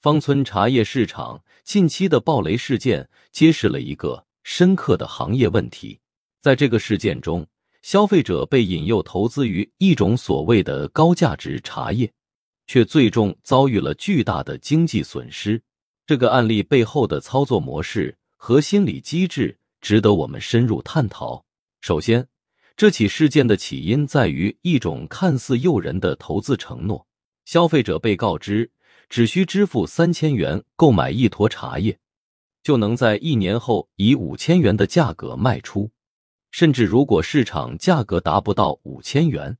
芳村茶叶市场近期的暴雷事件揭示了一个深刻的行业问题。在这个事件中，消费者被引诱投资于一种所谓的高价值茶叶，却最终遭遇了巨大的经济损失。这个案例背后的操作模式和心理机制值得我们深入探讨。首先，这起事件的起因在于一种看似诱人的投资承诺：消费者被告知只需支付三千元购买一坨茶叶，就能在一年后以五千元的价格卖出。甚至如果市场价格达不到五千元，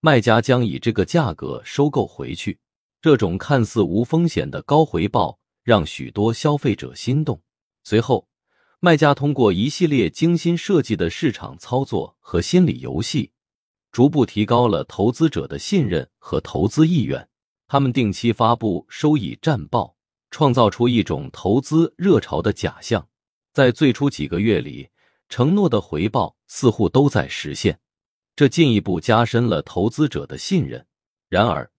卖家将以这个价格收购回去。这种看似无风险的高回报让许多消费者心动。随后，卖家通过一系列精心设计的市场操作和心理游戏，逐步提高了投资者的信任和投资意愿。他们定期发布收益战报，创造出一种投资热潮的假象。在最初几个月里。承诺的回报似乎都在实现，这进一步加深了投资者的信任。然而，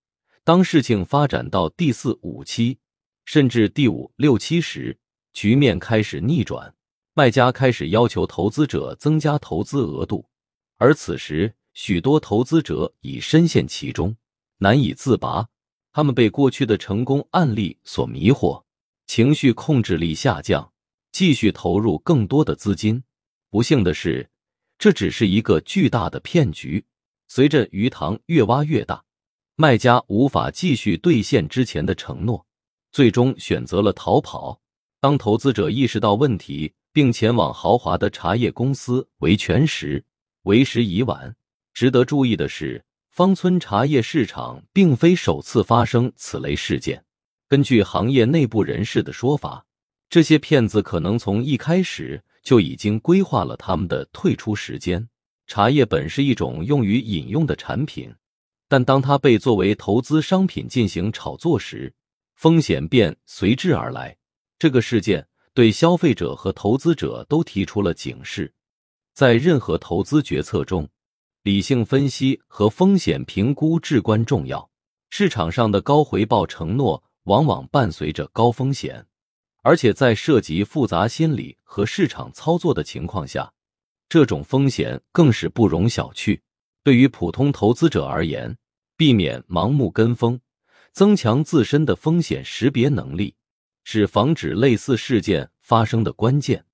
当事情发展到第四、五期，甚至第五、六期时，局面开始逆转，卖家开始要求投资者增加投资额度，而此时，许多投资者已深陷其中，难以自拔。他们被过去的成功案例所迷惑，情绪控制力下降，继续投入更多的资金。不幸的是，这只是一个巨大的骗局。随着鱼塘越挖越大，卖家无法继续兑现之前的承诺，最终选择了逃跑。当投资者意识到问题，并前往豪华的茶叶公司维权时，为时已晚。值得注意的是，芳村茶叶市场并非首次发生此类事件。根据行业内部人士的说法，这些骗子可能从一开始。就已经规划了他们的退出时间。茶叶本是一种用于饮用的产品，但当它被作为投资商品进行炒作时，风险便随之而来。这个事件对消费者和投资者都提出了警示。在任何投资决策中，理性分析和风险评估至关重要。市场上的高回报承诺往往伴随着高风险。而且在涉及复杂心理和市场操作的情况下，这种风险更是不容小觑。对于普通投资者而言，避免盲目跟风，增强自身的风险识别能力，是防止类似事件发生的关键。